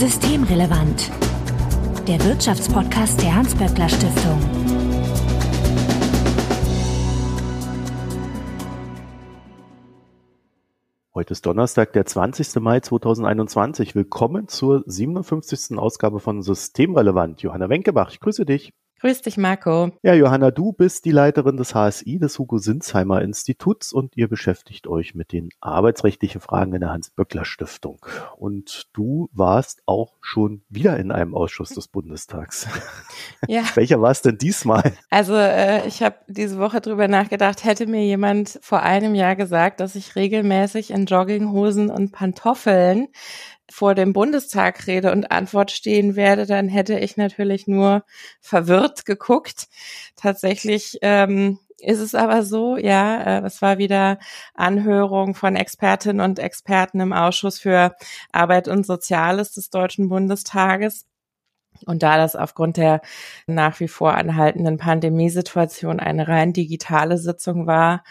Systemrelevant. Der Wirtschaftspodcast der Hans-Böckler Stiftung. Heute ist Donnerstag, der 20. Mai 2021. Willkommen zur 57. Ausgabe von Systemrelevant. Johanna Wenkebach, ich grüße dich. Grüß dich, Marco. Ja, Johanna, du bist die Leiterin des HSI, des Hugo Sinsheimer Instituts und ihr beschäftigt euch mit den arbeitsrechtlichen Fragen in der Hans-Böckler Stiftung. Und du warst auch schon wieder in einem Ausschuss des Bundestags. Ja. Welcher war es denn diesmal? Also äh, ich habe diese Woche drüber nachgedacht, hätte mir jemand vor einem Jahr gesagt, dass ich regelmäßig in Jogginghosen und Pantoffeln vor dem Bundestag Rede und Antwort stehen werde, dann hätte ich natürlich nur verwirrt geguckt. Tatsächlich ähm, ist es aber so, ja, äh, es war wieder Anhörung von Expertinnen und Experten im Ausschuss für Arbeit und Soziales des Deutschen Bundestages. Und da das aufgrund der nach wie vor anhaltenden Pandemiesituation eine rein digitale Sitzung war,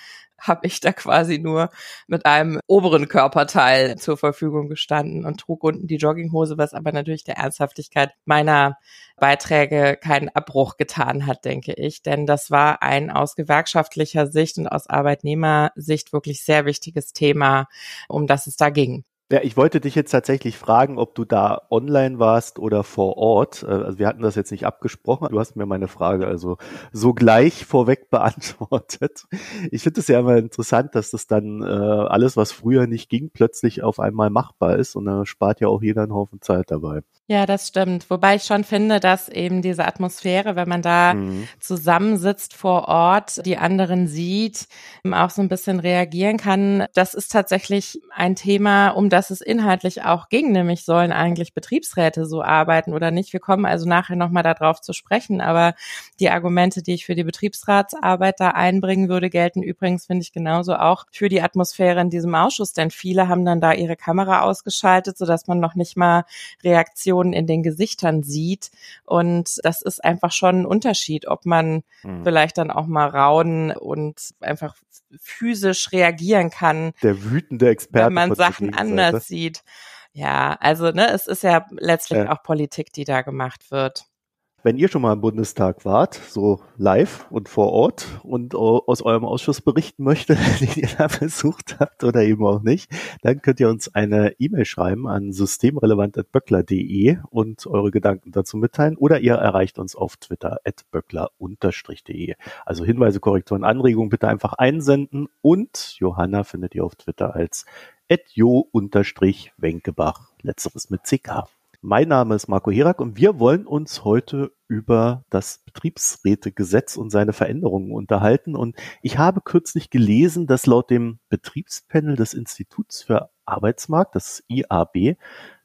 habe ich da quasi nur mit einem oberen Körperteil zur Verfügung gestanden und trug unten die Jogginghose, was aber natürlich der Ernsthaftigkeit meiner Beiträge keinen Abbruch getan hat, denke ich. Denn das war ein aus gewerkschaftlicher Sicht und aus Arbeitnehmersicht wirklich sehr wichtiges Thema, um das es da ging. Ja, ich wollte dich jetzt tatsächlich fragen, ob du da online warst oder vor Ort. Äh, also wir hatten das jetzt nicht abgesprochen. Du hast mir meine Frage also so gleich vorweg beantwortet. Ich finde es ja immer interessant, dass das dann äh, alles, was früher nicht ging, plötzlich auf einmal machbar ist und da spart ja auch jeder einen Haufen Zeit dabei. Ja, das stimmt. Wobei ich schon finde, dass eben diese Atmosphäre, wenn man da mhm. zusammensitzt vor Ort, die anderen sieht, auch so ein bisschen reagieren kann. Das ist tatsächlich ein Thema, um das es inhaltlich auch ging, nämlich sollen eigentlich Betriebsräte so arbeiten oder nicht. Wir kommen also nachher nochmal darauf zu sprechen, aber die Argumente, die ich für die Betriebsratsarbeit da einbringen würde, gelten übrigens, finde ich, genauso auch für die Atmosphäre in diesem Ausschuss, denn viele haben dann da ihre Kamera ausgeschaltet, sodass man noch nicht mal Reaktionen Emotionen in den Gesichtern sieht. Und das ist einfach schon ein Unterschied, ob man mhm. vielleicht dann auch mal raunen und einfach physisch reagieren kann. Der wütende Experte. Wenn man Sachen anders sieht. Ja, also ne, es ist ja letztlich ja. auch Politik, die da gemacht wird. Wenn ihr schon mal im Bundestag wart, so live und vor Ort und aus eurem Ausschuss berichten möchtet, den ihr da besucht habt oder eben auch nicht, dann könnt ihr uns eine E-Mail schreiben an systemrelevant.böckler.de und eure Gedanken dazu mitteilen oder ihr erreicht uns auf Twitter at böckler-de. Also Hinweise, Korrekturen, Anregungen bitte einfach einsenden und Johanna findet ihr auf Twitter als at jo-wenkebach, letzteres mit CK. Mein Name ist Marco Herak und wir wollen uns heute über das Betriebsrätegesetz und seine Veränderungen unterhalten. Und ich habe kürzlich gelesen, dass laut dem Betriebspanel des Instituts für Arbeitsmarkt, das IAB,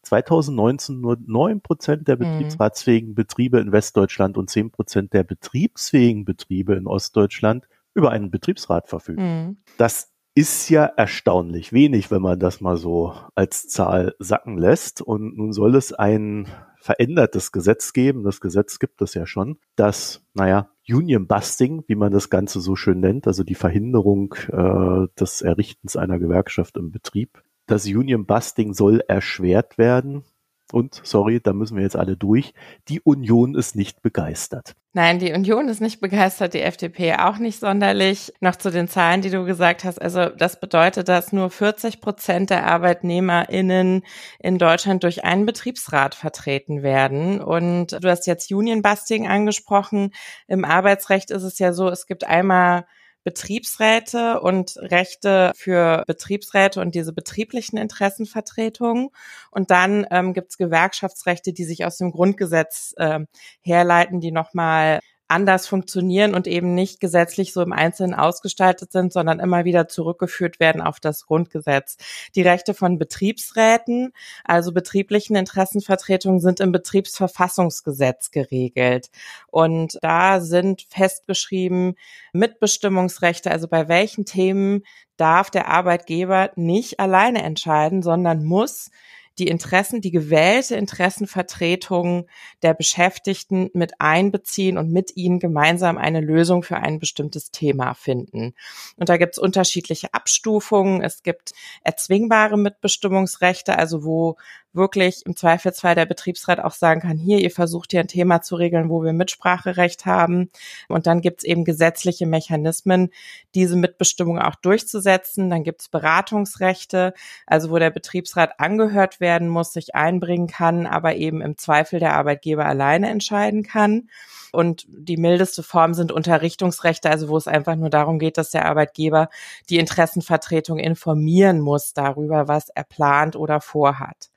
2019 nur neun Prozent der mhm. betriebsratsfähigen Betriebe in Westdeutschland und zehn Prozent der betriebsfähigen Betriebe in Ostdeutschland über einen Betriebsrat verfügen. Mhm. Das ist ja erstaunlich wenig, wenn man das mal so als Zahl sacken lässt. Und nun soll es ein verändertes Gesetz geben. Das Gesetz gibt es ja schon, das, naja, Union Busting, wie man das Ganze so schön nennt, also die Verhinderung äh, des Errichtens einer Gewerkschaft im Betrieb. Das Union Busting soll erschwert werden. Und, sorry, da müssen wir jetzt alle durch, die Union ist nicht begeistert. Nein, die Union ist nicht begeistert, die FDP auch nicht sonderlich. Noch zu den Zahlen, die du gesagt hast. Also das bedeutet, dass nur 40 Prozent der ArbeitnehmerInnen in Deutschland durch einen Betriebsrat vertreten werden. Und du hast jetzt Union Busting angesprochen. Im Arbeitsrecht ist es ja so, es gibt einmal Betriebsräte und Rechte für Betriebsräte und diese betrieblichen Interessenvertretungen. Und dann ähm, gibt es Gewerkschaftsrechte, die sich aus dem Grundgesetz äh, herleiten, die nochmal anders funktionieren und eben nicht gesetzlich so im Einzelnen ausgestaltet sind, sondern immer wieder zurückgeführt werden auf das Grundgesetz. Die Rechte von Betriebsräten, also betrieblichen Interessenvertretungen, sind im Betriebsverfassungsgesetz geregelt. Und da sind festgeschrieben Mitbestimmungsrechte, also bei welchen Themen darf der Arbeitgeber nicht alleine entscheiden, sondern muss die Interessen, die gewählte Interessenvertretung der Beschäftigten mit einbeziehen und mit ihnen gemeinsam eine Lösung für ein bestimmtes Thema finden. Und da gibt es unterschiedliche Abstufungen. Es gibt erzwingbare Mitbestimmungsrechte, also wo wirklich im Zweifelsfall der Betriebsrat auch sagen kann, hier, ihr versucht hier ein Thema zu regeln, wo wir Mitspracherecht haben. Und dann gibt es eben gesetzliche Mechanismen, diese Mitbestimmung auch durchzusetzen. Dann gibt es Beratungsrechte, also wo der Betriebsrat angehört werden muss, sich einbringen kann, aber eben im Zweifel der Arbeitgeber alleine entscheiden kann. Und die mildeste Form sind Unterrichtungsrechte, also wo es einfach nur darum geht, dass der Arbeitgeber die Interessenvertretung informieren muss darüber, was er plant oder vorhat.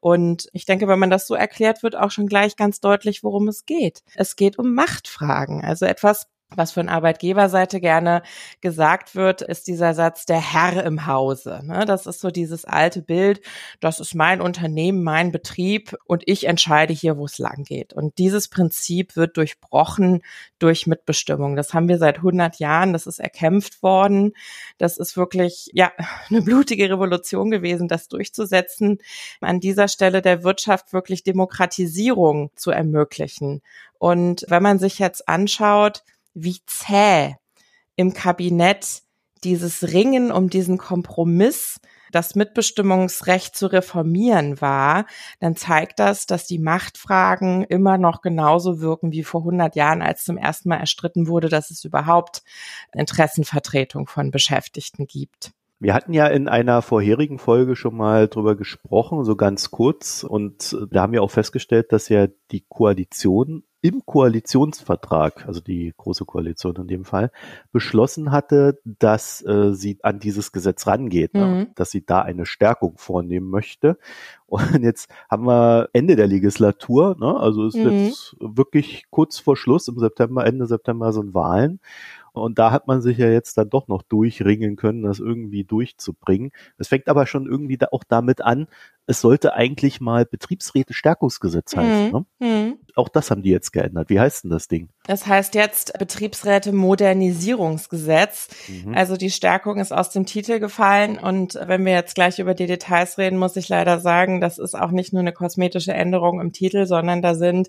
Und ich denke, wenn man das so erklärt, wird auch schon gleich ganz deutlich, worum es geht. Es geht um Machtfragen, also etwas, was von Arbeitgeberseite gerne gesagt wird, ist dieser Satz der Herr im Hause. Ne? Das ist so dieses alte Bild, das ist mein Unternehmen, mein Betrieb und ich entscheide hier, wo es lang geht. Und dieses Prinzip wird durchbrochen durch Mitbestimmung. Das haben wir seit 100 Jahren, das ist erkämpft worden. Das ist wirklich, ja, eine blutige Revolution gewesen, das durchzusetzen. An dieser Stelle der Wirtschaft wirklich Demokratisierung zu ermöglichen. Und wenn man sich jetzt anschaut, wie zäh im Kabinett dieses Ringen um diesen Kompromiss, das Mitbestimmungsrecht zu reformieren war, dann zeigt das, dass die Machtfragen immer noch genauso wirken wie vor 100 Jahren, als zum ersten Mal erstritten wurde, dass es überhaupt Interessenvertretung von Beschäftigten gibt. Wir hatten ja in einer vorherigen Folge schon mal drüber gesprochen, so ganz kurz. Und da haben wir auch festgestellt, dass ja die Koalition im Koalitionsvertrag, also die große Koalition in dem Fall, beschlossen hatte, dass äh, sie an dieses Gesetz rangeht, ne? mhm. ne? dass sie da eine Stärkung vornehmen möchte. Und jetzt haben wir Ende der Legislatur, ne? also ist mhm. jetzt wirklich kurz vor Schluss, im September, Ende September sind Wahlen. Und da hat man sich ja jetzt dann doch noch durchringen können, das irgendwie durchzubringen. Es fängt aber schon irgendwie da auch damit an, es sollte eigentlich mal Betriebsräte-Stärkungsgesetz heißen. Mhm. Ne? Mhm. Auch das haben die jetzt geändert. Wie heißt denn das Ding? Das heißt jetzt Betriebsräte-Modernisierungsgesetz. Mhm. Also die Stärkung ist aus dem Titel gefallen. Und wenn wir jetzt gleich über die Details reden, muss ich leider sagen, das ist auch nicht nur eine kosmetische Änderung im Titel, sondern da sind,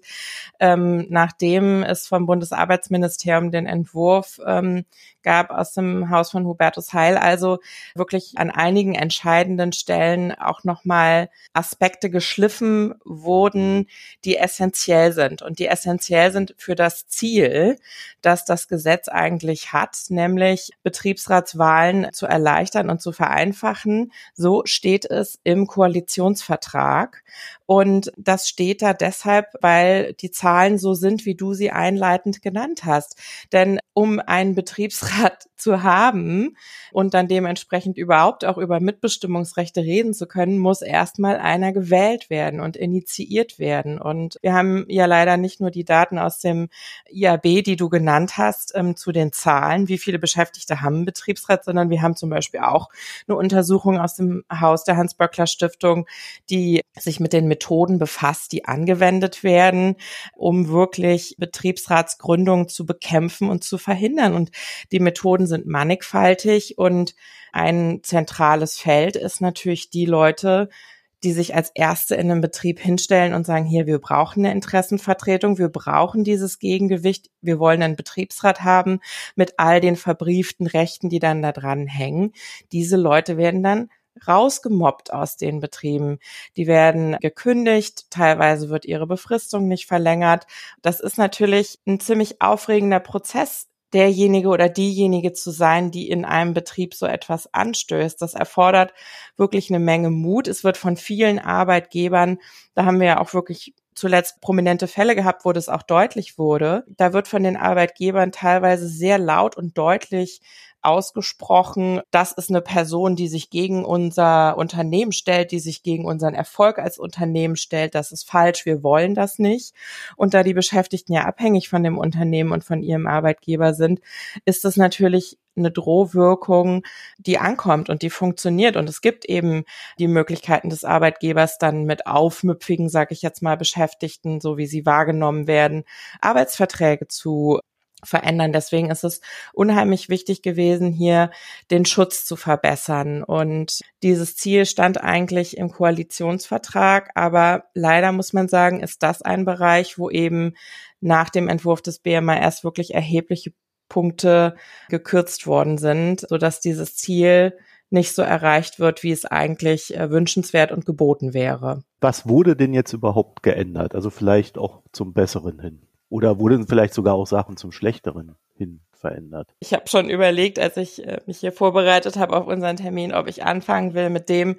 ähm, nachdem es vom Bundesarbeitsministerium den Entwurf ähm, gab aus dem Haus von Hubertus Heil, also wirklich an einigen entscheidenden Stellen auch nochmal Aspekte geschliffen wurden, die essentiell sind und die essentiell sind für das Ziel, das das Gesetz eigentlich hat, nämlich Betriebsratswahlen zu erleichtern und zu vereinfachen. So steht es im Koalitionsvertrag. Und das steht da deshalb, weil die Zahlen so sind, wie du sie einleitend genannt hast. Denn um einen Betriebsrat zu haben und dann dementsprechend überhaupt auch über Mitbestimmungsrechte reden zu können, muss erstmal einer gewählt werden und initiiert werden. Und wir haben ja leider nicht nur die Daten aus dem IAB, die du genannt hast, ähm, zu den Zahlen, wie viele Beschäftigte haben einen Betriebsrat, sondern wir haben zum Beispiel auch eine Untersuchung aus dem Haus der Hans-Böckler Stiftung, die sich mit den Methoden befasst, die angewendet werden, um wirklich Betriebsratsgründungen zu bekämpfen und zu verhindern. Und die Methoden sind mannigfaltig und ein zentrales Feld ist natürlich die Leute, die sich als Erste in einem Betrieb hinstellen und sagen, hier, wir brauchen eine Interessenvertretung, wir brauchen dieses Gegengewicht, wir wollen einen Betriebsrat haben mit all den verbrieften Rechten, die dann da dran hängen. Diese Leute werden dann rausgemobbt aus den Betrieben. Die werden gekündigt, teilweise wird ihre Befristung nicht verlängert. Das ist natürlich ein ziemlich aufregender Prozess, derjenige oder diejenige zu sein, die in einem Betrieb so etwas anstößt. Das erfordert wirklich eine Menge Mut. Es wird von vielen Arbeitgebern, da haben wir ja auch wirklich zuletzt prominente Fälle gehabt, wo das auch deutlich wurde. Da wird von den Arbeitgebern teilweise sehr laut und deutlich ausgesprochen, das ist eine Person, die sich gegen unser Unternehmen stellt, die sich gegen unseren Erfolg als Unternehmen stellt. Das ist falsch, wir wollen das nicht. Und da die Beschäftigten ja abhängig von dem Unternehmen und von ihrem Arbeitgeber sind, ist das natürlich eine Drohwirkung, die ankommt und die funktioniert. Und es gibt eben die Möglichkeiten des Arbeitgebers dann mit aufmüpfigen, sage ich jetzt mal, Beschäftigten, so wie sie wahrgenommen werden, Arbeitsverträge zu verändern. Deswegen ist es unheimlich wichtig gewesen, hier den Schutz zu verbessern. Und dieses Ziel stand eigentlich im Koalitionsvertrag. Aber leider muss man sagen, ist das ein Bereich, wo eben nach dem Entwurf des BMAS wirklich erhebliche Punkte gekürzt worden sind, sodass dieses Ziel nicht so erreicht wird, wie es eigentlich äh, wünschenswert und geboten wäre. Was wurde denn jetzt überhaupt geändert? Also vielleicht auch zum Besseren hin? Oder wurden vielleicht sogar auch Sachen zum Schlechteren hin verändert? Ich habe schon überlegt, als ich äh, mich hier vorbereitet habe auf unseren Termin, ob ich anfangen will mit dem,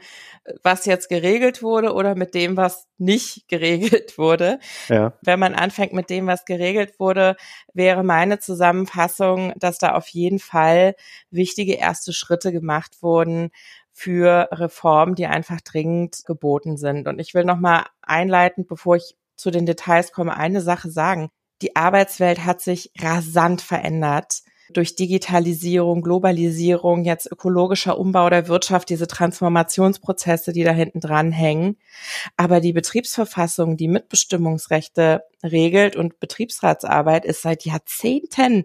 was jetzt geregelt wurde oder mit dem, was nicht geregelt wurde. Ja. Wenn man anfängt mit dem, was geregelt wurde, wäre meine Zusammenfassung, dass da auf jeden Fall wichtige erste Schritte gemacht wurden, für Reformen, die einfach dringend geboten sind. Und ich will nochmal einleitend, bevor ich zu den Details komme, eine Sache sagen die Arbeitswelt hat sich rasant verändert durch Digitalisierung, Globalisierung, jetzt ökologischer Umbau der Wirtschaft, diese Transformationsprozesse, die da hinten dran hängen. Aber die Betriebsverfassung, die Mitbestimmungsrechte regelt und Betriebsratsarbeit ist seit Jahrzehnten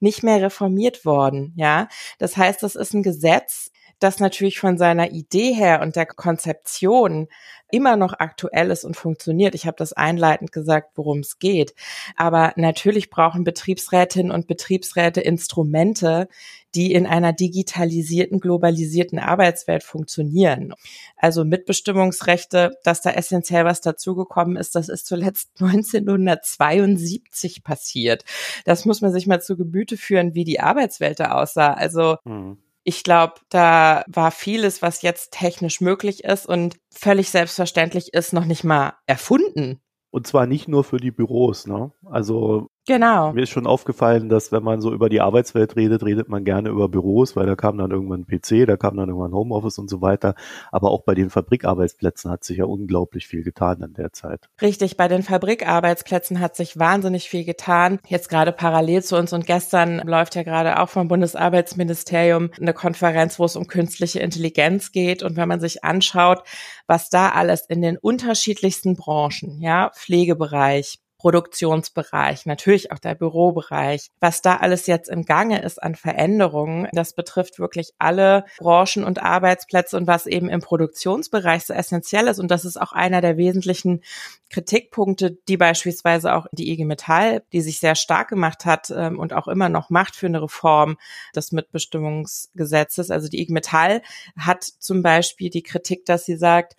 nicht mehr reformiert worden. Ja, das heißt, das ist ein Gesetz, das natürlich von seiner Idee her und der Konzeption immer noch aktuell ist und funktioniert. Ich habe das einleitend gesagt, worum es geht. Aber natürlich brauchen Betriebsrätinnen und Betriebsräte Instrumente, die in einer digitalisierten, globalisierten Arbeitswelt funktionieren. Also Mitbestimmungsrechte, dass da essentiell was dazugekommen ist, das ist zuletzt 1972 passiert. Das muss man sich mal zu Gebüte führen, wie die Arbeitswelt da aussah. Also mhm. Ich glaube, da war vieles, was jetzt technisch möglich ist und völlig selbstverständlich ist, noch nicht mal erfunden. Und zwar nicht nur für die Büros, ne? Also Genau. Mir ist schon aufgefallen, dass wenn man so über die Arbeitswelt redet, redet man gerne über Büros, weil da kam dann irgendwann ein PC, da kam dann irgendwann Homeoffice und so weiter. Aber auch bei den Fabrikarbeitsplätzen hat sich ja unglaublich viel getan in der Zeit. Richtig, bei den Fabrikarbeitsplätzen hat sich wahnsinnig viel getan. Jetzt gerade parallel zu uns und gestern läuft ja gerade auch vom Bundesarbeitsministerium eine Konferenz, wo es um künstliche Intelligenz geht. Und wenn man sich anschaut, was da alles in den unterschiedlichsten Branchen, ja, Pflegebereich, Produktionsbereich, natürlich auch der Bürobereich. Was da alles jetzt im Gange ist an Veränderungen, das betrifft wirklich alle Branchen und Arbeitsplätze und was eben im Produktionsbereich so essentiell ist. Und das ist auch einer der wesentlichen Kritikpunkte, die beispielsweise auch die IG Metall, die sich sehr stark gemacht hat ähm, und auch immer noch macht für eine Reform des Mitbestimmungsgesetzes. Also die IG Metall hat zum Beispiel die Kritik, dass sie sagt,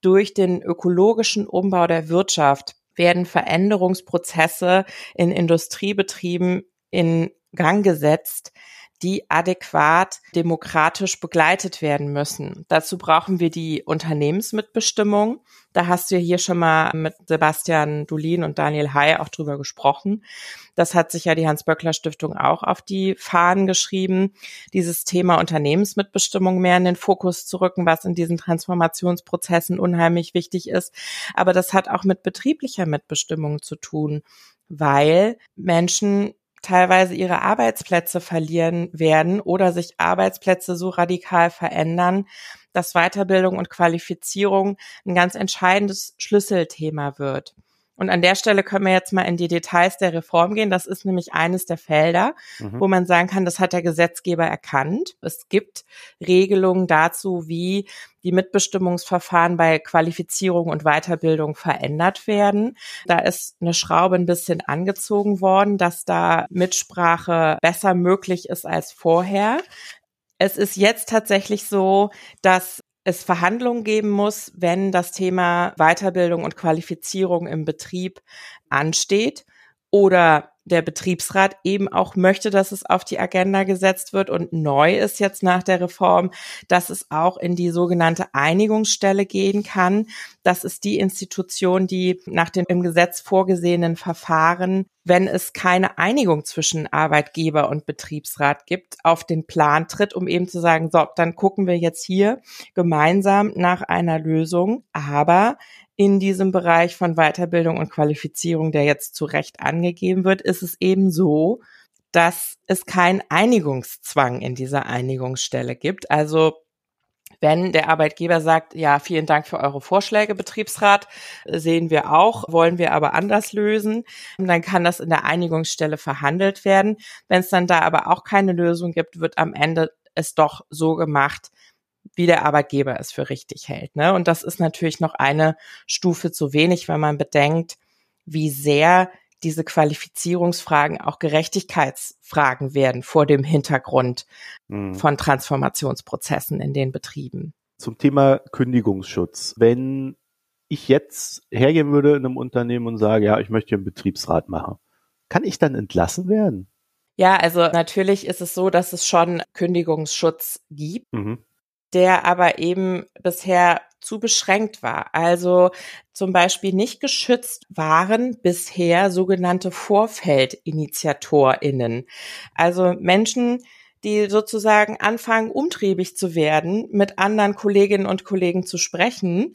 durch den ökologischen Umbau der Wirtschaft werden Veränderungsprozesse in Industriebetrieben in Gang gesetzt, die adäquat demokratisch begleitet werden müssen. Dazu brauchen wir die Unternehmensmitbestimmung. Da hast du ja hier schon mal mit Sebastian Dulin und Daniel Hay auch drüber gesprochen. Das hat sich ja die Hans-Böckler-Stiftung auch auf die Fahnen geschrieben, dieses Thema Unternehmensmitbestimmung mehr in den Fokus zu rücken, was in diesen Transformationsprozessen unheimlich wichtig ist. Aber das hat auch mit betrieblicher Mitbestimmung zu tun, weil Menschen teilweise ihre Arbeitsplätze verlieren werden oder sich Arbeitsplätze so radikal verändern, dass Weiterbildung und Qualifizierung ein ganz entscheidendes Schlüsselthema wird. Und an der Stelle können wir jetzt mal in die Details der Reform gehen. Das ist nämlich eines der Felder, mhm. wo man sagen kann, das hat der Gesetzgeber erkannt. Es gibt Regelungen dazu, wie die Mitbestimmungsverfahren bei Qualifizierung und Weiterbildung verändert werden. Da ist eine Schraube ein bisschen angezogen worden, dass da Mitsprache besser möglich ist als vorher. Es ist jetzt tatsächlich so, dass es Verhandlungen geben muss, wenn das Thema Weiterbildung und Qualifizierung im Betrieb ansteht oder der Betriebsrat eben auch möchte, dass es auf die Agenda gesetzt wird. Und neu ist jetzt nach der Reform, dass es auch in die sogenannte Einigungsstelle gehen kann. Das ist die Institution, die nach dem im Gesetz vorgesehenen Verfahren, wenn es keine Einigung zwischen Arbeitgeber und Betriebsrat gibt, auf den Plan tritt, um eben zu sagen, so, dann gucken wir jetzt hier gemeinsam nach einer Lösung. Aber in diesem Bereich von Weiterbildung und Qualifizierung, der jetzt zu Recht angegeben wird, ist es eben so, dass es keinen Einigungszwang in dieser Einigungsstelle gibt. Also wenn der Arbeitgeber sagt, ja, vielen Dank für eure Vorschläge, Betriebsrat, sehen wir auch, wollen wir aber anders lösen, dann kann das in der Einigungsstelle verhandelt werden. Wenn es dann da aber auch keine Lösung gibt, wird am Ende es doch so gemacht, wie der Arbeitgeber es für richtig hält. Ne? Und das ist natürlich noch eine Stufe zu wenig, wenn man bedenkt, wie sehr diese Qualifizierungsfragen auch Gerechtigkeitsfragen werden vor dem Hintergrund mhm. von Transformationsprozessen in den Betrieben. Zum Thema Kündigungsschutz. Wenn ich jetzt hergehen würde in einem Unternehmen und sage, ja, ich möchte einen Betriebsrat machen, kann ich dann entlassen werden? Ja, also natürlich ist es so, dass es schon Kündigungsschutz gibt, mhm. der aber eben bisher zu beschränkt war. Also zum Beispiel nicht geschützt waren bisher sogenannte Vorfeldinitiatorinnen. Also Menschen, die sozusagen anfangen, umtriebig zu werden, mit anderen Kolleginnen und Kollegen zu sprechen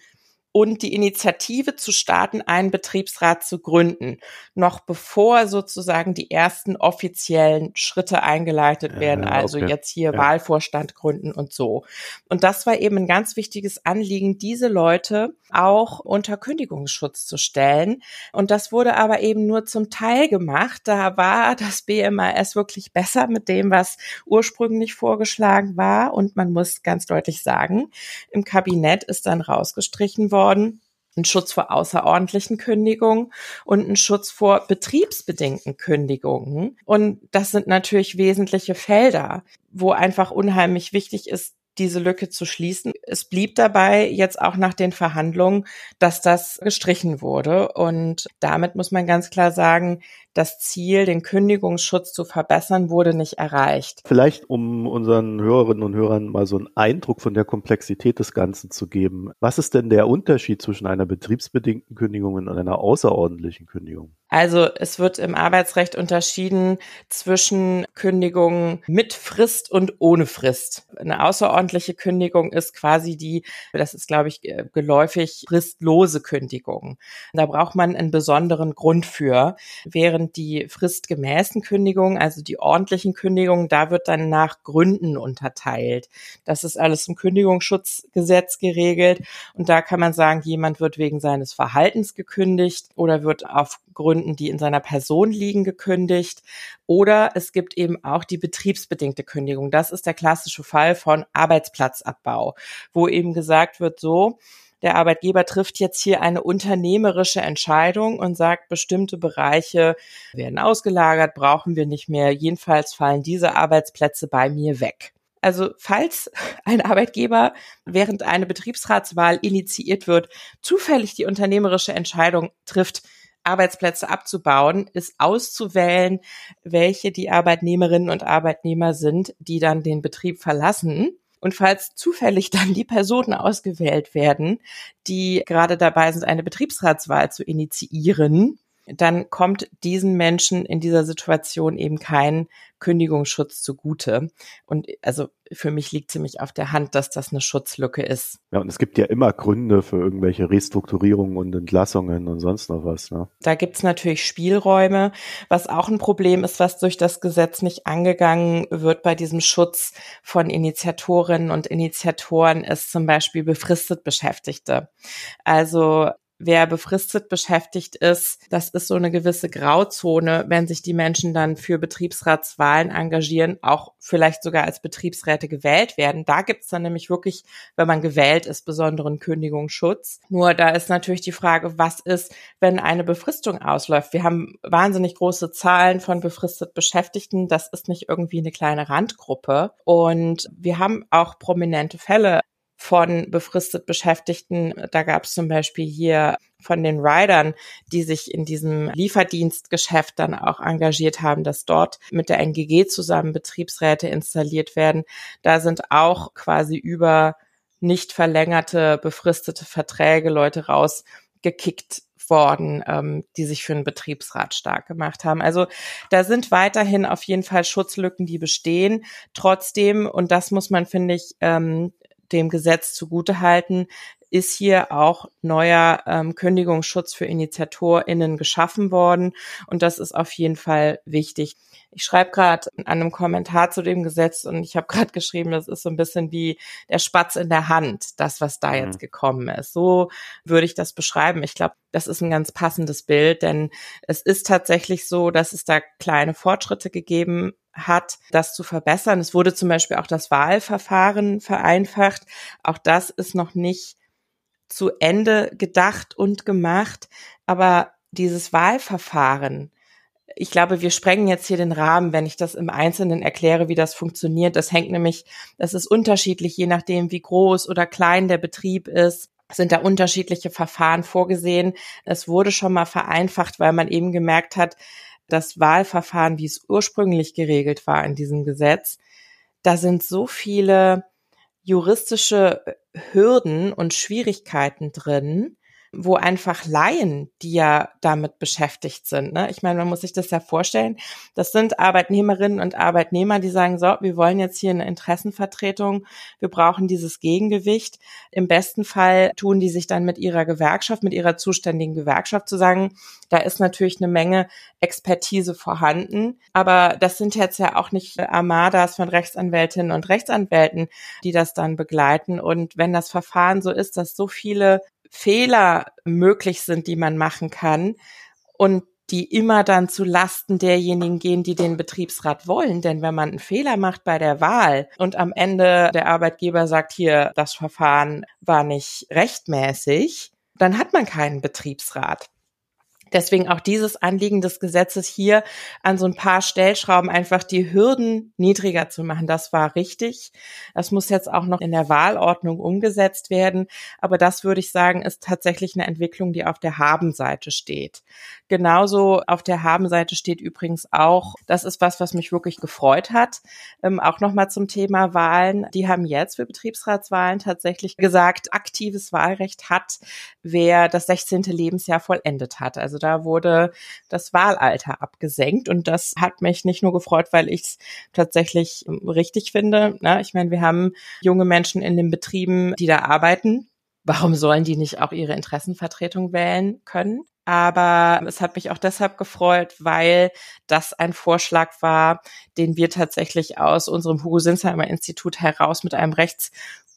und die Initiative zu starten, einen Betriebsrat zu gründen, noch bevor sozusagen die ersten offiziellen Schritte eingeleitet werden, also okay. jetzt hier ja. Wahlvorstand gründen und so. Und das war eben ein ganz wichtiges Anliegen, diese Leute auch unter Kündigungsschutz zu stellen. Und das wurde aber eben nur zum Teil gemacht. Da war das BMAS wirklich besser mit dem, was ursprünglich vorgeschlagen war. Und man muss ganz deutlich sagen, im Kabinett ist dann rausgestrichen worden, worden. Ein Schutz vor außerordentlichen Kündigungen und ein Schutz vor betriebsbedingten Kündigungen. Und das sind natürlich wesentliche Felder, wo einfach unheimlich wichtig ist, diese Lücke zu schließen. Es blieb dabei jetzt auch nach den Verhandlungen, dass das gestrichen wurde. Und damit muss man ganz klar sagen, das Ziel, den Kündigungsschutz zu verbessern, wurde nicht erreicht. Vielleicht, um unseren Hörerinnen und Hörern mal so einen Eindruck von der Komplexität des Ganzen zu geben. Was ist denn der Unterschied zwischen einer betriebsbedingten Kündigung und einer außerordentlichen Kündigung? Also es wird im Arbeitsrecht unterschieden zwischen Kündigungen mit Frist und ohne Frist. Eine außerordentliche Kündigung ist quasi die, das ist glaube ich geläufig, fristlose Kündigung. Da braucht man einen besonderen Grund für, während während die fristgemäßen Kündigungen, also die ordentlichen Kündigungen, da wird dann nach Gründen unterteilt. Das ist alles im Kündigungsschutzgesetz geregelt und da kann man sagen, jemand wird wegen seines Verhaltens gekündigt oder wird auf Gründen, die in seiner Person liegen, gekündigt. Oder es gibt eben auch die betriebsbedingte Kündigung. Das ist der klassische Fall von Arbeitsplatzabbau, wo eben gesagt wird, so, der Arbeitgeber trifft jetzt hier eine unternehmerische Entscheidung und sagt, bestimmte Bereiche werden ausgelagert, brauchen wir nicht mehr. Jedenfalls fallen diese Arbeitsplätze bei mir weg. Also falls ein Arbeitgeber während eine Betriebsratswahl initiiert wird, zufällig die unternehmerische Entscheidung trifft, Arbeitsplätze abzubauen, ist auszuwählen, welche die Arbeitnehmerinnen und Arbeitnehmer sind, die dann den Betrieb verlassen und falls zufällig dann die Personen ausgewählt werden, die gerade dabei sind, eine Betriebsratswahl zu initiieren, dann kommt diesen Menschen in dieser Situation eben kein Kündigungsschutz zugute. Und also für mich liegt ziemlich auf der Hand, dass das eine Schutzlücke ist. Ja, und es gibt ja immer Gründe für irgendwelche Restrukturierungen und Entlassungen und sonst noch was. Ne? Da gibt's natürlich Spielräume, was auch ein Problem ist, was durch das Gesetz nicht angegangen wird bei diesem Schutz von Initiatorinnen und Initiatoren, ist zum Beispiel befristet Beschäftigte. Also wer befristet beschäftigt ist, das ist so eine gewisse Grauzone, wenn sich die Menschen dann für Betriebsratswahlen engagieren, auch vielleicht sogar als Betriebsräte gewählt werden. Da gibt's dann nämlich wirklich, wenn man gewählt ist, besonderen Kündigungsschutz. Nur da ist natürlich die Frage, was ist, wenn eine Befristung ausläuft? Wir haben wahnsinnig große Zahlen von befristet Beschäftigten. Das ist nicht irgendwie eine kleine Randgruppe. Und wir haben auch prominente Fälle von befristet Beschäftigten. Da gab es zum Beispiel hier von den Riders, die sich in diesem Lieferdienstgeschäft dann auch engagiert haben, dass dort mit der NGG zusammen Betriebsräte installiert werden. Da sind auch quasi über nicht verlängerte, befristete Verträge Leute rausgekickt worden, ähm, die sich für einen Betriebsrat stark gemacht haben. Also da sind weiterhin auf jeden Fall Schutzlücken, die bestehen. Trotzdem, und das muss man, finde ich, ähm, dem Gesetz zugutehalten, ist hier auch neuer ähm, Kündigungsschutz für InitiatorInnen geschaffen worden. Und das ist auf jeden Fall wichtig. Ich schreibe gerade an einem Kommentar zu dem Gesetz und ich habe gerade geschrieben, das ist so ein bisschen wie der Spatz in der Hand, das, was da jetzt mhm. gekommen ist. So würde ich das beschreiben. Ich glaube, das ist ein ganz passendes Bild, denn es ist tatsächlich so, dass es da kleine Fortschritte gegeben hat, das zu verbessern. Es wurde zum Beispiel auch das Wahlverfahren vereinfacht. Auch das ist noch nicht zu Ende gedacht und gemacht. Aber dieses Wahlverfahren, ich glaube, wir sprengen jetzt hier den Rahmen, wenn ich das im Einzelnen erkläre, wie das funktioniert. Das hängt nämlich, das ist unterschiedlich, je nachdem, wie groß oder klein der Betrieb ist sind da unterschiedliche Verfahren vorgesehen. Es wurde schon mal vereinfacht, weil man eben gemerkt hat, das Wahlverfahren, wie es ursprünglich geregelt war in diesem Gesetz, da sind so viele juristische Hürden und Schwierigkeiten drin, wo einfach Laien, die ja damit beschäftigt sind. Ne? Ich meine, man muss sich das ja vorstellen. Das sind Arbeitnehmerinnen und Arbeitnehmer, die sagen, so, wir wollen jetzt hier eine Interessenvertretung, wir brauchen dieses Gegengewicht. Im besten Fall tun die sich dann mit ihrer Gewerkschaft, mit ihrer zuständigen Gewerkschaft zu sagen, da ist natürlich eine Menge Expertise vorhanden. Aber das sind jetzt ja auch nicht Armadas von Rechtsanwältinnen und Rechtsanwälten, die das dann begleiten. Und wenn das Verfahren so ist, dass so viele Fehler möglich sind, die man machen kann und die immer dann zu Lasten derjenigen gehen, die den Betriebsrat wollen. Denn wenn man einen Fehler macht bei der Wahl und am Ende der Arbeitgeber sagt, hier, das Verfahren war nicht rechtmäßig, dann hat man keinen Betriebsrat. Deswegen auch dieses Anliegen des Gesetzes hier an so ein paar Stellschrauben einfach die Hürden niedriger zu machen. Das war richtig. Das muss jetzt auch noch in der Wahlordnung umgesetzt werden. Aber das würde ich sagen, ist tatsächlich eine Entwicklung, die auf der Habenseite steht. Genauso auf der Habenseite steht übrigens auch, das ist was, was mich wirklich gefreut hat. Ähm, auch nochmal zum Thema Wahlen. Die haben jetzt für Betriebsratswahlen tatsächlich gesagt, aktives Wahlrecht hat, wer das 16. Lebensjahr vollendet hat. Also da wurde das Wahlalter abgesenkt und das hat mich nicht nur gefreut, weil ich es tatsächlich richtig finde. Na, ich meine, wir haben junge Menschen in den Betrieben, die da arbeiten. Warum sollen die nicht auch ihre Interessenvertretung wählen können? Aber es hat mich auch deshalb gefreut, weil das ein Vorschlag war, den wir tatsächlich aus unserem Hugo Sinsheimer Institut heraus mit einem Rechts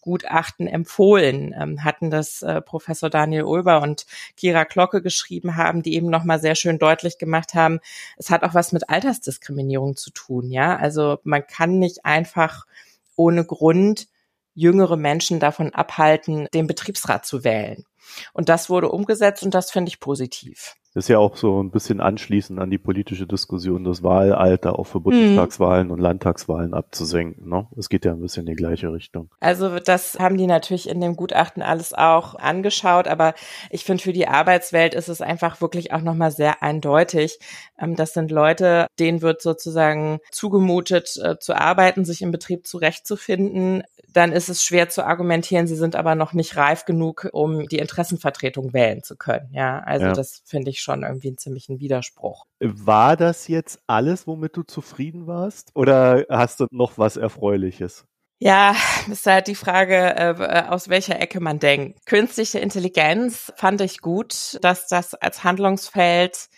Gutachten empfohlen ähm, hatten, das äh, Professor Daniel Ulber und Kira Glocke geschrieben haben, die eben nochmal sehr schön deutlich gemacht haben, es hat auch was mit Altersdiskriminierung zu tun, ja. Also man kann nicht einfach ohne Grund jüngere Menschen davon abhalten, den Betriebsrat zu wählen. Und das wurde umgesetzt und das finde ich positiv. Ist ja auch so ein bisschen anschließend an die politische Diskussion, das Wahlalter auch für Bundestagswahlen mhm. und Landtagswahlen abzusenken. Ne? Es geht ja ein bisschen in die gleiche Richtung. Also das haben die natürlich in dem Gutachten alles auch angeschaut, aber ich finde, für die Arbeitswelt ist es einfach wirklich auch nochmal sehr eindeutig. Ähm, das sind Leute, denen wird sozusagen zugemutet äh, zu arbeiten, sich im Betrieb zurechtzufinden. Dann ist es schwer zu argumentieren, sie sind aber noch nicht reif genug, um die Interessenvertretung wählen zu können. Ja, also ja. das finde ich schon irgendwie einen ziemlichen Widerspruch. War das jetzt alles, womit du zufrieden warst? Oder hast du noch was Erfreuliches? Ja, ist halt die Frage, äh, aus welcher Ecke man denkt. Künstliche Intelligenz fand ich gut, dass das als Handlungsfeld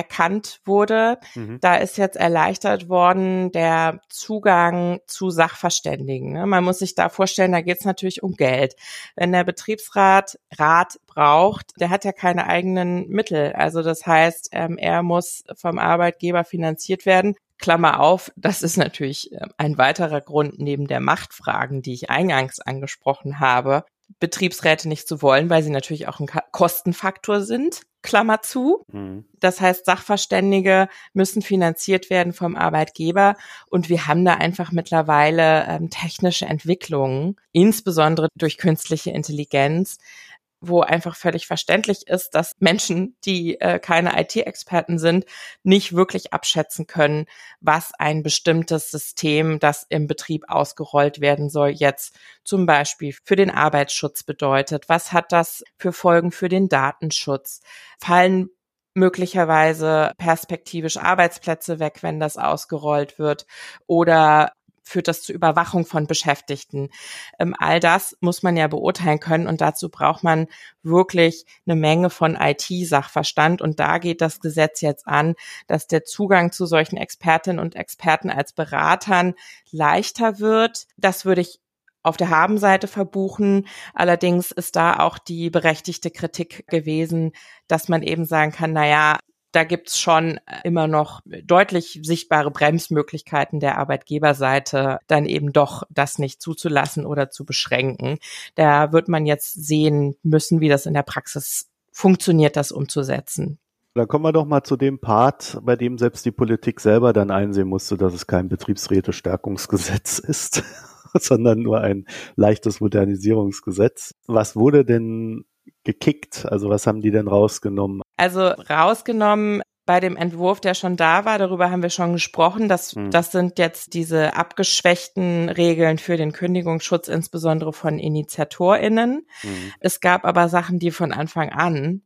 erkannt wurde. Mhm. Da ist jetzt erleichtert worden der Zugang zu Sachverständigen. Ne? Man muss sich da vorstellen, da geht es natürlich um Geld. Wenn der Betriebsrat Rat braucht, der hat ja keine eigenen Mittel. Also das heißt, ähm, er muss vom Arbeitgeber finanziert werden. Klammer auf, das ist natürlich ähm, ein weiterer Grund neben der Machtfragen, die ich eingangs angesprochen habe, Betriebsräte nicht zu wollen, weil sie natürlich auch ein Kostenfaktor sind. Klammer zu. Mhm. Das heißt, Sachverständige müssen finanziert werden vom Arbeitgeber und wir haben da einfach mittlerweile ähm, technische Entwicklungen, insbesondere durch künstliche Intelligenz, wo einfach völlig verständlich ist, dass Menschen, die äh, keine IT-Experten sind, nicht wirklich abschätzen können, was ein bestimmtes System, das im Betrieb ausgerollt werden soll, jetzt zum Beispiel für den Arbeitsschutz bedeutet. Was hat das für Folgen für den Datenschutz? Fallen möglicherweise perspektivisch Arbeitsplätze weg, wenn das ausgerollt wird? Oder führt das zu Überwachung von Beschäftigten. Ähm, all das muss man ja beurteilen können und dazu braucht man wirklich eine Menge von IT-Sachverstand und da geht das Gesetz jetzt an, dass der Zugang zu solchen Expertinnen und Experten als Beratern leichter wird. Das würde ich auf der Habenseite verbuchen. Allerdings ist da auch die berechtigte Kritik gewesen, dass man eben sagen kann, na ja, da gibt's schon äh, immer noch deutlich sichtbare Bremsmöglichkeiten der Arbeitgeberseite, dann eben doch das nicht zuzulassen oder zu beschränken. Da wird man jetzt sehen müssen, wie das in der Praxis funktioniert, das umzusetzen. Dann kommen wir doch mal zu dem Part, bei dem selbst die Politik selber dann einsehen musste, dass es kein Betriebsräte-Stärkungsgesetz ist, sondern nur ein leichtes Modernisierungsgesetz. Was wurde denn gekickt? Also was haben die denn rausgenommen? Also rausgenommen bei dem Entwurf, der schon da war, darüber haben wir schon gesprochen. Das, mhm. das sind jetzt diese abgeschwächten Regeln für den Kündigungsschutz, insbesondere von InitiatorInnen. Mhm. Es gab aber Sachen, die von Anfang an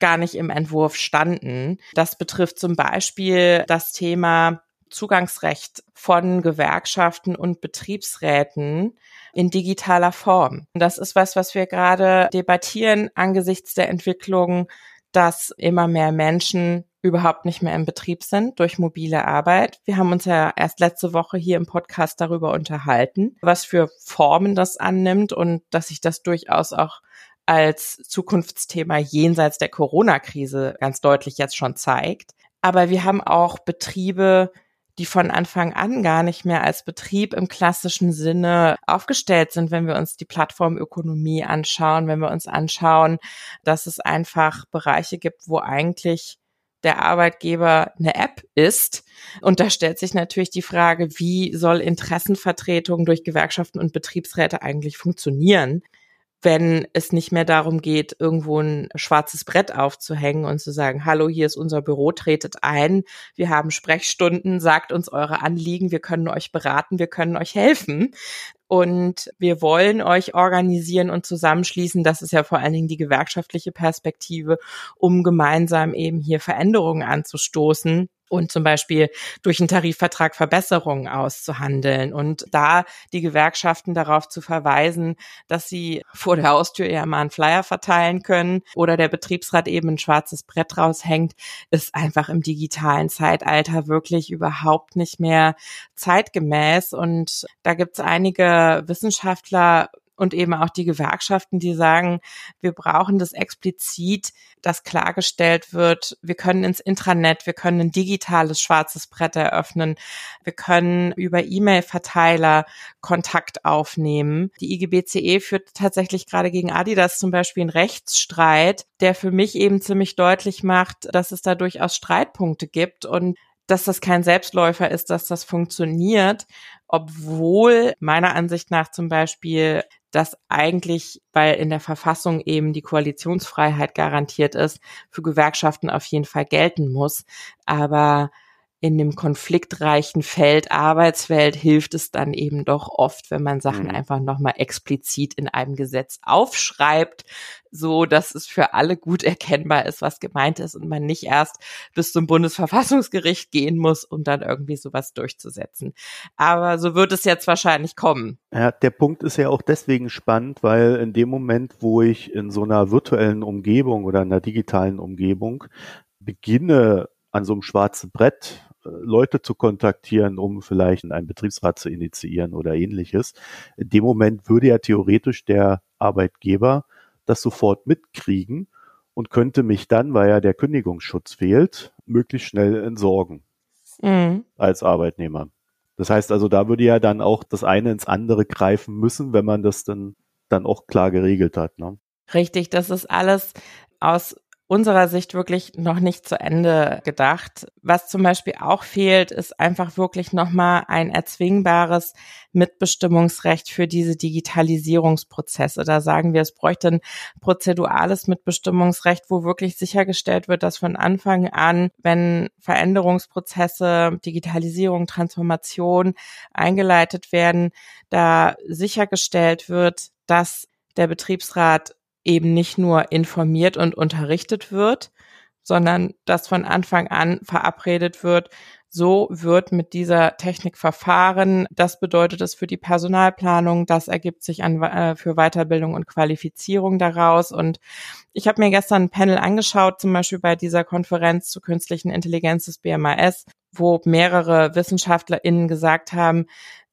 gar nicht im Entwurf standen. Das betrifft zum Beispiel das Thema Zugangsrecht von Gewerkschaften und Betriebsräten in digitaler Form. Das ist was, was wir gerade debattieren angesichts der Entwicklung, dass immer mehr Menschen überhaupt nicht mehr im Betrieb sind durch mobile Arbeit. Wir haben uns ja erst letzte Woche hier im Podcast darüber unterhalten, was für Formen das annimmt und dass sich das durchaus auch als Zukunftsthema jenseits der Corona-Krise ganz deutlich jetzt schon zeigt. Aber wir haben auch Betriebe, die von Anfang an gar nicht mehr als Betrieb im klassischen Sinne aufgestellt sind, wenn wir uns die Plattformökonomie anschauen, wenn wir uns anschauen, dass es einfach Bereiche gibt, wo eigentlich der Arbeitgeber eine App ist. Und da stellt sich natürlich die Frage, wie soll Interessenvertretung durch Gewerkschaften und Betriebsräte eigentlich funktionieren? Wenn es nicht mehr darum geht, irgendwo ein schwarzes Brett aufzuhängen und zu sagen, hallo, hier ist unser Büro, tretet ein, wir haben Sprechstunden, sagt uns eure Anliegen, wir können euch beraten, wir können euch helfen. Und wir wollen euch organisieren und zusammenschließen. Das ist ja vor allen Dingen die gewerkschaftliche Perspektive, um gemeinsam eben hier Veränderungen anzustoßen und zum Beispiel durch einen Tarifvertrag Verbesserungen auszuhandeln und da die Gewerkschaften darauf zu verweisen, dass sie vor der Haustür eher mal einen Flyer verteilen können oder der Betriebsrat eben ein schwarzes Brett raushängt, ist einfach im digitalen Zeitalter wirklich überhaupt nicht mehr zeitgemäß und da gibt es einige Wissenschaftler und eben auch die Gewerkschaften, die sagen, wir brauchen das explizit, dass klargestellt wird, wir können ins Intranet, wir können ein digitales schwarzes Brett eröffnen, wir können über E-Mail-Verteiler Kontakt aufnehmen. Die IGBCE führt tatsächlich gerade gegen Adidas zum Beispiel einen Rechtsstreit, der für mich eben ziemlich deutlich macht, dass es da durchaus Streitpunkte gibt und dass das kein Selbstläufer ist, dass das funktioniert, obwohl meiner Ansicht nach zum Beispiel das eigentlich, weil in der Verfassung eben die Koalitionsfreiheit garantiert ist, für Gewerkschaften auf jeden Fall gelten muss. Aber in dem konfliktreichen Feld Arbeitswelt hilft es dann eben doch oft, wenn man Sachen mhm. einfach nochmal explizit in einem Gesetz aufschreibt, so dass es für alle gut erkennbar ist, was gemeint ist und man nicht erst bis zum Bundesverfassungsgericht gehen muss, um dann irgendwie sowas durchzusetzen. Aber so wird es jetzt wahrscheinlich kommen. Ja, der Punkt ist ja auch deswegen spannend, weil in dem Moment, wo ich in so einer virtuellen Umgebung oder einer digitalen Umgebung beginne, an so einem schwarzen Brett Leute zu kontaktieren, um vielleicht einen Betriebsrat zu initiieren oder ähnliches. In dem Moment würde ja theoretisch der Arbeitgeber das sofort mitkriegen und könnte mich dann, weil ja der Kündigungsschutz fehlt, möglichst schnell entsorgen mhm. als Arbeitnehmer. Das heißt also, da würde ja dann auch das eine ins andere greifen müssen, wenn man das dann, dann auch klar geregelt hat. Ne? Richtig, das ist alles aus unserer Sicht wirklich noch nicht zu Ende gedacht. Was zum Beispiel auch fehlt, ist einfach wirklich nochmal ein erzwingbares Mitbestimmungsrecht für diese Digitalisierungsprozesse. Da sagen wir, es bräuchte ein prozedurales Mitbestimmungsrecht, wo wirklich sichergestellt wird, dass von Anfang an, wenn Veränderungsprozesse, Digitalisierung, Transformation eingeleitet werden, da sichergestellt wird, dass der Betriebsrat eben nicht nur informiert und unterrichtet wird, sondern dass von Anfang an verabredet wird, so wird mit dieser Technik verfahren. Das bedeutet es für die Personalplanung. Das ergibt sich an, äh, für Weiterbildung und Qualifizierung daraus. Und ich habe mir gestern ein Panel angeschaut, zum Beispiel bei dieser Konferenz zur künstlichen Intelligenz des BMAS, wo mehrere WissenschaftlerInnen gesagt haben,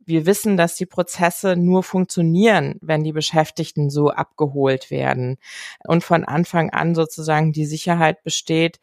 wir wissen, dass die Prozesse nur funktionieren, wenn die Beschäftigten so abgeholt werden und von Anfang an sozusagen die Sicherheit besteht,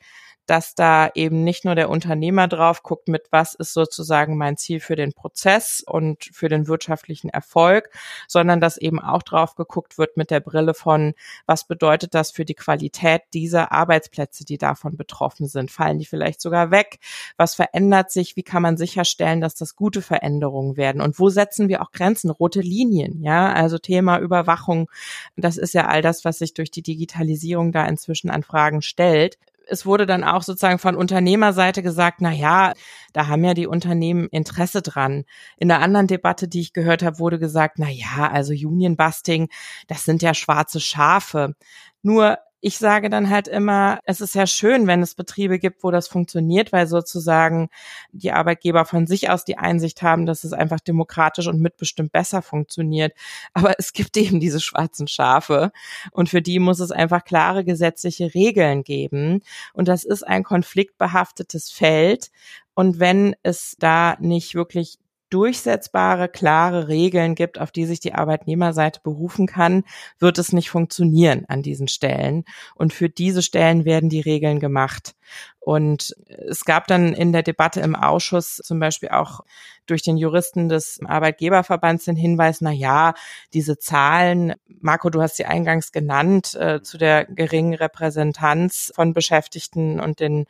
dass da eben nicht nur der Unternehmer drauf guckt, mit was ist sozusagen mein Ziel für den Prozess und für den wirtschaftlichen Erfolg, sondern dass eben auch drauf geguckt wird mit der Brille von, was bedeutet das für die Qualität dieser Arbeitsplätze, die davon betroffen sind? Fallen die vielleicht sogar weg? Was verändert sich? Wie kann man sicherstellen, dass das gute Veränderungen werden? Und wo setzen wir auch Grenzen, rote Linien? Ja, also Thema Überwachung. Das ist ja all das, was sich durch die Digitalisierung da inzwischen an Fragen stellt es wurde dann auch sozusagen von Unternehmerseite gesagt, na ja, da haben ja die Unternehmen Interesse dran. In der anderen Debatte, die ich gehört habe, wurde gesagt, na ja, also Union Busting, das sind ja schwarze Schafe. Nur ich sage dann halt immer, es ist ja schön, wenn es Betriebe gibt, wo das funktioniert, weil sozusagen die Arbeitgeber von sich aus die Einsicht haben, dass es einfach demokratisch und mitbestimmt besser funktioniert. Aber es gibt eben diese schwarzen Schafe und für die muss es einfach klare gesetzliche Regeln geben. Und das ist ein konfliktbehaftetes Feld. Und wenn es da nicht wirklich durchsetzbare, klare Regeln gibt, auf die sich die Arbeitnehmerseite berufen kann, wird es nicht funktionieren an diesen Stellen. Und für diese Stellen werden die Regeln gemacht. Und es gab dann in der Debatte im Ausschuss zum Beispiel auch durch den Juristen des Arbeitgeberverbands den Hinweis, na ja, diese Zahlen, Marco, du hast sie eingangs genannt, äh, zu der geringen Repräsentanz von Beschäftigten und den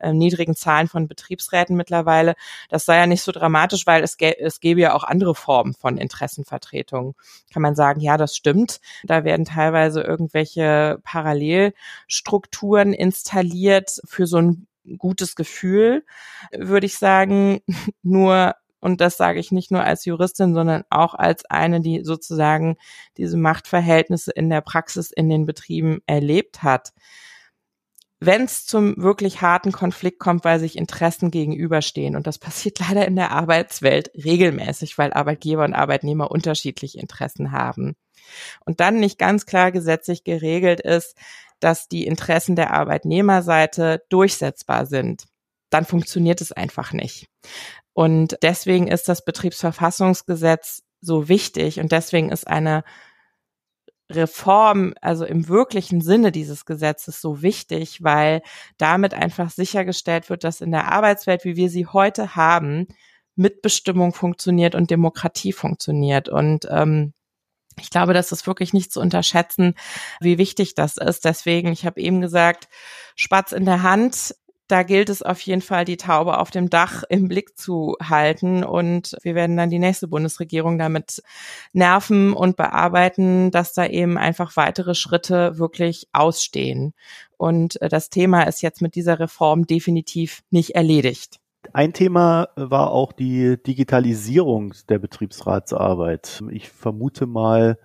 äh, niedrigen Zahlen von Betriebsräten mittlerweile, das sei ja nicht so dramatisch, weil es, es gäbe ja auch andere Formen von Interessenvertretung. Kann man sagen, ja, das stimmt. Da werden teilweise irgendwelche Parallelstrukturen installiert für so ein gutes Gefühl, würde ich sagen. Nur und das sage ich nicht nur als Juristin, sondern auch als eine, die sozusagen diese Machtverhältnisse in der Praxis in den Betrieben erlebt hat. Wenn es zum wirklich harten Konflikt kommt, weil sich Interessen gegenüberstehen, und das passiert leider in der Arbeitswelt regelmäßig, weil Arbeitgeber und Arbeitnehmer unterschiedliche Interessen haben, und dann nicht ganz klar gesetzlich geregelt ist, dass die Interessen der Arbeitnehmerseite durchsetzbar sind, dann funktioniert es einfach nicht. Und deswegen ist das Betriebsverfassungsgesetz so wichtig und deswegen ist eine Reform, also im wirklichen Sinne dieses Gesetzes so wichtig, weil damit einfach sichergestellt wird, dass in der Arbeitswelt, wie wir sie heute haben, Mitbestimmung funktioniert und Demokratie funktioniert. Und ähm, ich glaube, das ist wirklich nicht zu unterschätzen, wie wichtig das ist. Deswegen, ich habe eben gesagt, Spatz in der Hand. Da gilt es auf jeden Fall, die Taube auf dem Dach im Blick zu halten. Und wir werden dann die nächste Bundesregierung damit nerven und bearbeiten, dass da eben einfach weitere Schritte wirklich ausstehen. Und äh, das Thema ist jetzt mit dieser Reform definitiv nicht erledigt. Ein Thema war auch die Digitalisierung der Betriebsratsarbeit. Ich vermute mal,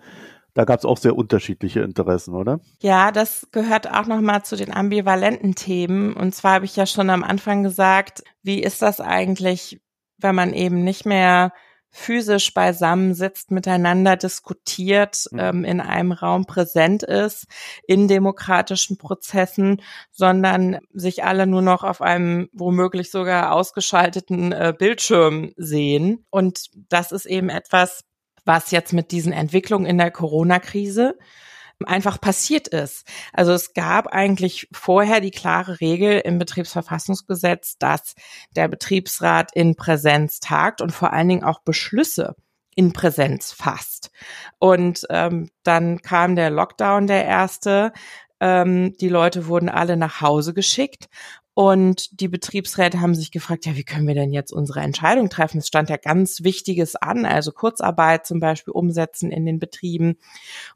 da gab es auch sehr unterschiedliche Interessen, oder? Ja, das gehört auch nochmal zu den ambivalenten Themen. Und zwar habe ich ja schon am Anfang gesagt, wie ist das eigentlich, wenn man eben nicht mehr physisch beisammen sitzt, miteinander diskutiert, mhm. ähm, in einem Raum präsent ist, in demokratischen Prozessen, sondern sich alle nur noch auf einem womöglich sogar ausgeschalteten äh, Bildschirm sehen. Und das ist eben etwas, was jetzt mit diesen Entwicklungen in der Corona-Krise einfach passiert ist. Also es gab eigentlich vorher die klare Regel im Betriebsverfassungsgesetz, dass der Betriebsrat in Präsenz tagt und vor allen Dingen auch Beschlüsse in Präsenz fasst. Und ähm, dann kam der Lockdown, der erste. Ähm, die Leute wurden alle nach Hause geschickt und die Betriebsräte haben sich gefragt, ja, wie können wir denn jetzt unsere Entscheidung treffen? Es stand ja ganz Wichtiges an, also Kurzarbeit zum Beispiel umsetzen in den Betrieben.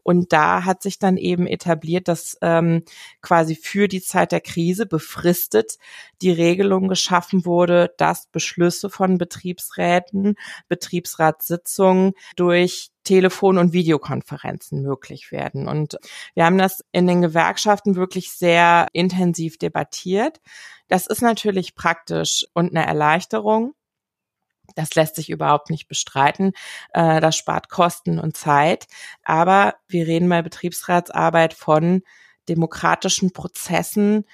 Und da hat sich dann eben etabliert, dass ähm, quasi für die Zeit der Krise befristet die Regelung geschaffen wurde, dass Beschlüsse von Betriebsräten, Betriebsratssitzungen durch Telefon- und Videokonferenzen möglich werden. Und wir haben das in den Gewerkschaften wirklich sehr intensiv debattiert. Das ist natürlich praktisch und eine Erleichterung. Das lässt sich überhaupt nicht bestreiten. Äh, das spart Kosten und Zeit. Aber wir reden bei Betriebsratsarbeit von demokratischen Prozessen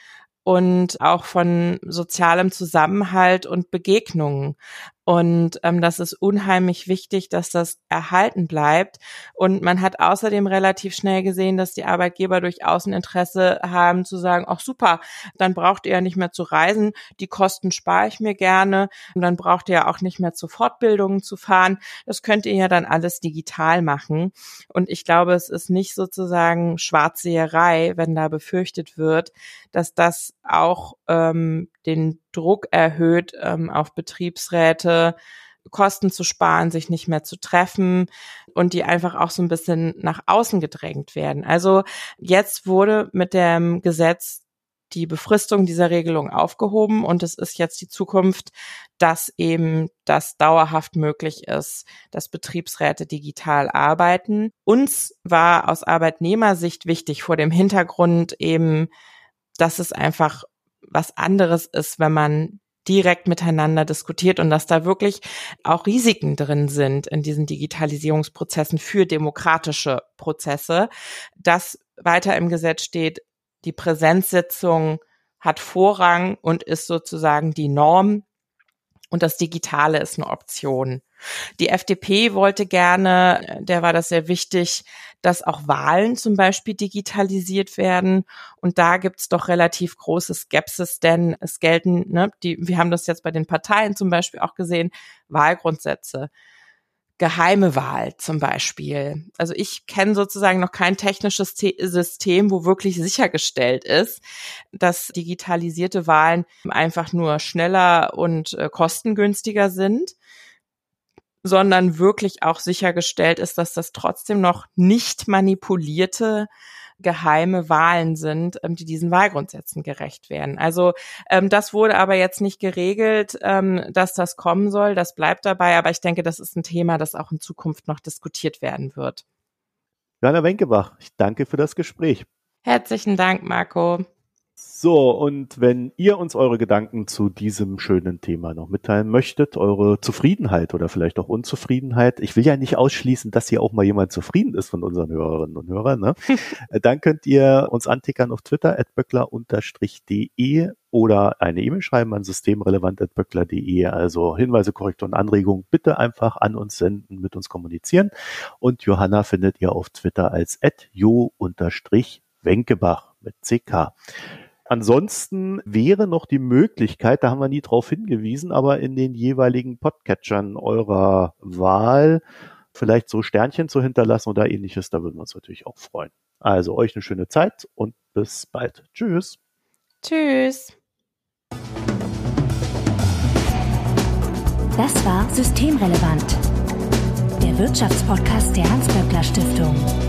und auch von sozialem Zusammenhalt und Begegnungen. Und ähm, das ist unheimlich wichtig, dass das erhalten bleibt. Und man hat außerdem relativ schnell gesehen, dass die Arbeitgeber durchaus ein Interesse haben zu sagen, ach super, dann braucht ihr ja nicht mehr zu reisen, die Kosten spare ich mir gerne und dann braucht ihr ja auch nicht mehr zu Fortbildungen zu fahren. Das könnt ihr ja dann alles digital machen. Und ich glaube, es ist nicht sozusagen Schwarzseherei, wenn da befürchtet wird, dass das auch ähm, den Druck erhöht ähm, auf Betriebsräte, Kosten zu sparen, sich nicht mehr zu treffen und die einfach auch so ein bisschen nach außen gedrängt werden. Also jetzt wurde mit dem Gesetz die Befristung dieser Regelung aufgehoben und es ist jetzt die Zukunft, dass eben das dauerhaft möglich ist, dass Betriebsräte digital arbeiten. Uns war aus Arbeitnehmersicht wichtig vor dem Hintergrund eben, dass es einfach was anderes ist, wenn man direkt miteinander diskutiert und dass da wirklich auch Risiken drin sind in diesen Digitalisierungsprozessen für demokratische Prozesse, dass weiter im Gesetz steht, die Präsenzsitzung hat Vorrang und ist sozusagen die Norm und das Digitale ist eine Option. Die FDP wollte gerne, der war das sehr wichtig, dass auch Wahlen zum Beispiel digitalisiert werden. Und da gibt's doch relativ große Skepsis, denn es gelten, ne, die, wir haben das jetzt bei den Parteien zum Beispiel auch gesehen, Wahlgrundsätze. Geheime Wahl zum Beispiel. Also ich kenne sozusagen noch kein technisches System, wo wirklich sichergestellt ist, dass digitalisierte Wahlen einfach nur schneller und äh, kostengünstiger sind sondern wirklich auch sichergestellt ist, dass das trotzdem noch nicht manipulierte geheime Wahlen sind, ähm, die diesen Wahlgrundsätzen gerecht werden. Also ähm, das wurde aber jetzt nicht geregelt, ähm, dass das kommen soll. Das bleibt dabei, aber ich denke, das ist ein Thema, das auch in Zukunft noch diskutiert werden wird. Johanna Wenkebach, ich danke für das Gespräch. Herzlichen Dank, Marco. So, und wenn ihr uns eure Gedanken zu diesem schönen Thema noch mitteilen möchtet, eure Zufriedenheit oder vielleicht auch Unzufriedenheit, ich will ja nicht ausschließen, dass hier auch mal jemand zufrieden ist von unseren Hörerinnen und Hörern, ne? dann könnt ihr uns antickern auf Twitter at böckler-de oder eine E-Mail schreiben an systemrelevant.böckler.de. Also Hinweise, Korrekturen, Anregungen bitte einfach an uns senden, mit uns kommunizieren. Und Johanna findet ihr auf Twitter als jo-wenkebach mit CK. Ansonsten wäre noch die Möglichkeit, da haben wir nie drauf hingewiesen, aber in den jeweiligen Podcatchern eurer Wahl vielleicht so Sternchen zu hinterlassen oder ähnliches, da würden wir uns natürlich auch freuen. Also euch eine schöne Zeit und bis bald. Tschüss. Tschüss. Das war Systemrelevant, der Wirtschaftspodcast der Hans-Böckler Stiftung.